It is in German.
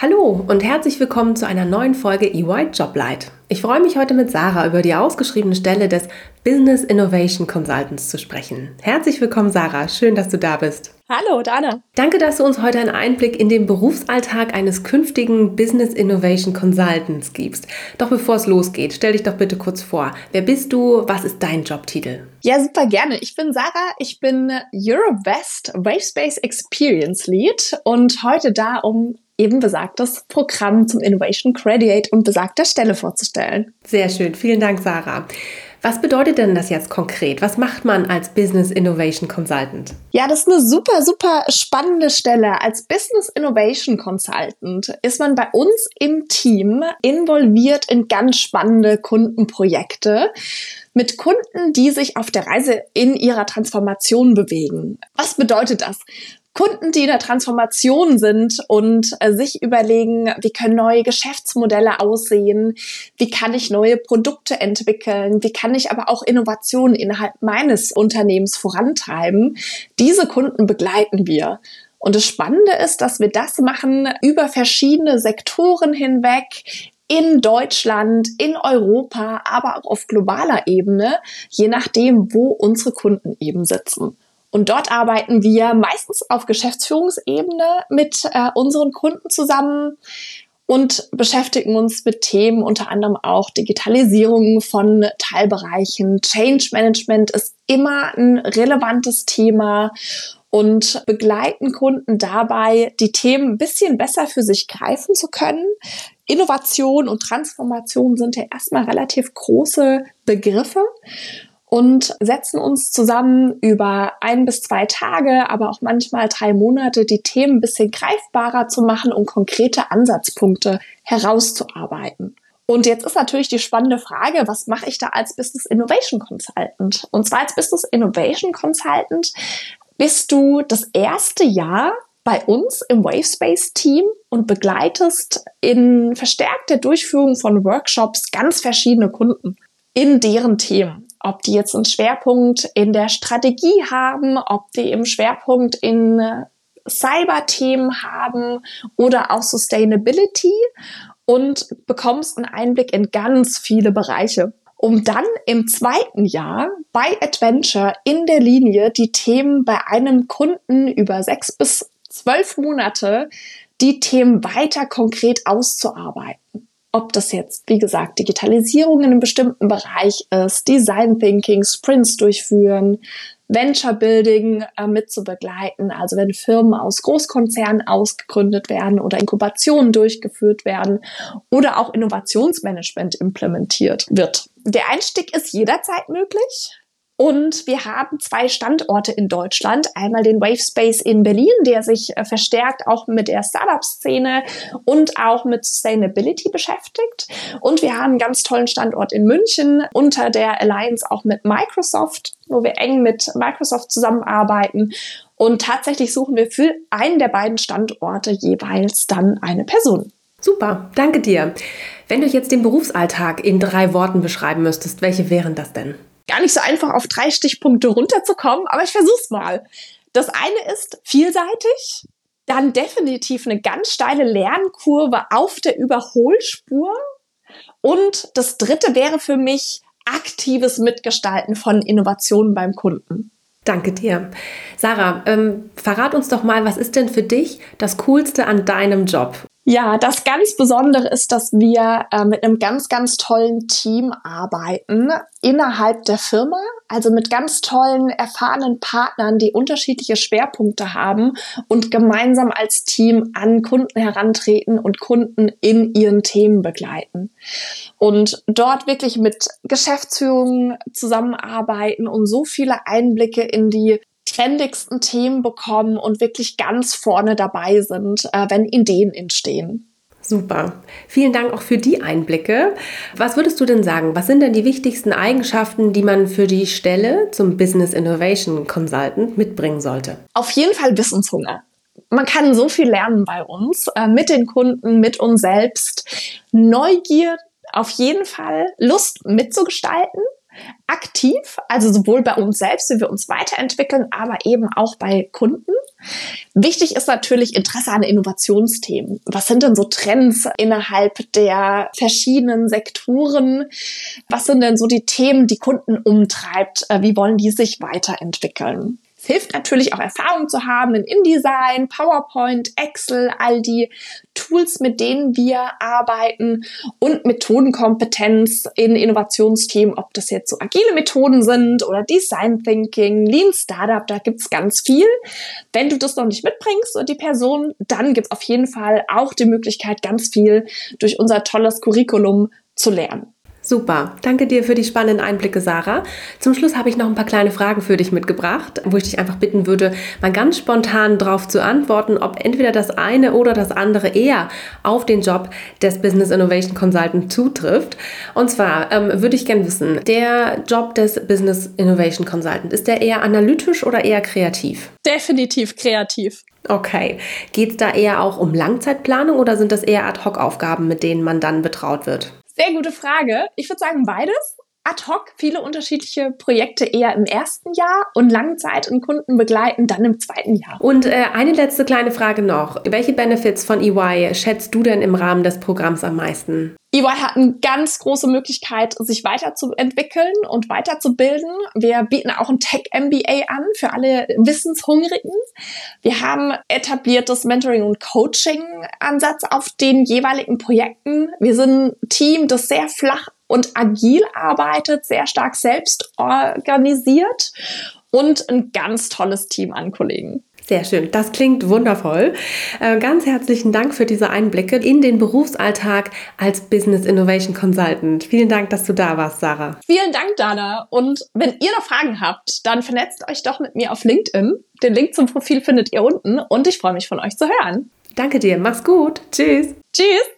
Hallo und herzlich willkommen zu einer neuen Folge EY Joblight. Ich freue mich heute mit Sarah über die ausgeschriebene Stelle des Business Innovation Consultants zu sprechen. Herzlich willkommen, Sarah. Schön, dass du da bist. Hallo, Dana. Danke, dass du uns heute einen Einblick in den Berufsalltag eines künftigen Business Innovation Consultants gibst. Doch bevor es losgeht, stell dich doch bitte kurz vor. Wer bist du? Was ist dein Jobtitel? Ja, super gerne. Ich bin Sarah. Ich bin Europe West Wavespace Experience Lead und heute da, um eben besagtes Programm zum Innovation Graduate und besagter Stelle vorzustellen. Sehr schön. Vielen Dank, Sarah. Was bedeutet denn das jetzt konkret? Was macht man als Business Innovation Consultant? Ja, das ist eine super, super spannende Stelle. Als Business Innovation Consultant ist man bei uns im Team involviert in ganz spannende Kundenprojekte mit Kunden, die sich auf der Reise in ihrer Transformation bewegen. Was bedeutet das? Kunden, die in der Transformation sind und äh, sich überlegen, wie können neue Geschäftsmodelle aussehen, wie kann ich neue Produkte entwickeln, wie kann ich aber auch Innovationen innerhalb meines Unternehmens vorantreiben. Diese Kunden begleiten wir. Und das Spannende ist, dass wir das machen über verschiedene Sektoren hinweg, in Deutschland, in Europa, aber auch auf globaler Ebene, je nachdem, wo unsere Kunden eben sitzen. Und dort arbeiten wir meistens auf Geschäftsführungsebene mit äh, unseren Kunden zusammen und beschäftigen uns mit Themen, unter anderem auch Digitalisierung von Teilbereichen. Change Management ist immer ein relevantes Thema und begleiten Kunden dabei, die Themen ein bisschen besser für sich greifen zu können. Innovation und Transformation sind ja erstmal relativ große Begriffe und setzen uns zusammen über ein bis zwei Tage, aber auch manchmal drei Monate, die Themen ein bisschen greifbarer zu machen und konkrete Ansatzpunkte herauszuarbeiten. Und jetzt ist natürlich die spannende Frage, was mache ich da als Business Innovation Consultant? Und zwar als Business Innovation Consultant bist du das erste Jahr bei uns im Wavespace Team und begleitest in verstärkter Durchführung von Workshops ganz verschiedene Kunden in deren Themen ob die jetzt einen Schwerpunkt in der Strategie haben, ob die im Schwerpunkt in Cyber-Themen haben oder auch Sustainability und bekommst einen Einblick in ganz viele Bereiche. Um dann im zweiten Jahr bei Adventure in der Linie die Themen bei einem Kunden über sechs bis zwölf Monate die Themen weiter konkret auszuarbeiten ob das jetzt, wie gesagt, Digitalisierung in einem bestimmten Bereich ist, Design Thinking, Sprints durchführen, Venture Building äh, mit also wenn Firmen aus Großkonzernen ausgegründet werden oder Inkubationen durchgeführt werden oder auch Innovationsmanagement implementiert wird. Der Einstieg ist jederzeit möglich. Und wir haben zwei Standorte in Deutschland. Einmal den Wavespace in Berlin, der sich äh, verstärkt auch mit der Startup-Szene und auch mit Sustainability beschäftigt. Und wir haben einen ganz tollen Standort in München unter der Alliance auch mit Microsoft, wo wir eng mit Microsoft zusammenarbeiten. Und tatsächlich suchen wir für einen der beiden Standorte jeweils dann eine Person. Super, danke dir. Wenn du jetzt den Berufsalltag in drei Worten beschreiben müsstest, welche wären das denn? Gar nicht so einfach auf drei Stichpunkte runterzukommen, aber ich versuch's mal. Das eine ist vielseitig, dann definitiv eine ganz steile Lernkurve auf der Überholspur und das dritte wäre für mich aktives Mitgestalten von Innovationen beim Kunden. Danke dir. Sarah, ähm, verrat uns doch mal, was ist denn für dich das Coolste an deinem Job? Ja, das ganz Besondere ist, dass wir äh, mit einem ganz, ganz tollen Team arbeiten innerhalb der Firma, also mit ganz tollen, erfahrenen Partnern, die unterschiedliche Schwerpunkte haben und gemeinsam als Team an Kunden herantreten und Kunden in ihren Themen begleiten. Und dort wirklich mit Geschäftsführungen zusammenarbeiten und so viele Einblicke in die trendigsten Themen bekommen und wirklich ganz vorne dabei sind, äh, wenn Ideen entstehen. Super. Vielen Dank auch für die Einblicke. Was würdest du denn sagen? Was sind denn die wichtigsten Eigenschaften, die man für die Stelle zum Business Innovation Consultant mitbringen sollte? Auf jeden Fall Wissenshunger. Man kann so viel lernen bei uns, äh, mit den Kunden, mit uns selbst. Neugier, auf jeden Fall Lust mitzugestalten aktiv, also sowohl bei uns selbst, wie wir uns weiterentwickeln, aber eben auch bei Kunden. Wichtig ist natürlich Interesse an Innovationsthemen. Was sind denn so Trends innerhalb der verschiedenen Sektoren? Was sind denn so die Themen, die Kunden umtreibt? Äh, wie wollen die sich weiterentwickeln? Hilft natürlich auch Erfahrung zu haben in InDesign, PowerPoint, Excel, all die Tools, mit denen wir arbeiten und Methodenkompetenz in Innovationsthemen, ob das jetzt so agile Methoden sind oder Design Thinking, Lean Startup, da gibt's ganz viel. Wenn du das noch nicht mitbringst und die Person, dann gibt's auf jeden Fall auch die Möglichkeit, ganz viel durch unser tolles Curriculum zu lernen. Super, danke dir für die spannenden Einblicke, Sarah. Zum Schluss habe ich noch ein paar kleine Fragen für dich mitgebracht, wo ich dich einfach bitten würde, mal ganz spontan darauf zu antworten, ob entweder das eine oder das andere eher auf den Job des Business Innovation Consultant zutrifft. Und zwar ähm, würde ich gerne wissen, der Job des Business Innovation Consultant, ist der eher analytisch oder eher kreativ? Definitiv kreativ. Okay. Geht es da eher auch um Langzeitplanung oder sind das eher Ad-Hoc-Aufgaben, mit denen man dann betraut wird? Sehr gute Frage. Ich würde sagen beides. Ad hoc viele unterschiedliche Projekte eher im ersten Jahr und Langzeit und Kunden begleiten dann im zweiten Jahr. Und äh, eine letzte kleine Frage noch. Welche Benefits von EY schätzt du denn im Rahmen des Programms am meisten? EY hat eine ganz große Möglichkeit, sich weiterzuentwickeln und weiterzubilden. Wir bieten auch ein Tech-MBA an für alle Wissenshungrigen. Wir haben etabliertes Mentoring- und Coaching-Ansatz auf den jeweiligen Projekten. Wir sind ein Team, das sehr flach und agil arbeitet, sehr stark selbst organisiert und ein ganz tolles Team an Kollegen. Sehr schön, das klingt wundervoll. Äh, ganz herzlichen Dank für diese Einblicke in den Berufsalltag als Business Innovation Consultant. Vielen Dank, dass du da warst, Sarah. Vielen Dank, Dana. Und wenn ihr noch Fragen habt, dann vernetzt euch doch mit mir auf LinkedIn. Den Link zum Profil findet ihr unten und ich freue mich von euch zu hören. Danke dir, mach's gut. Tschüss. Tschüss.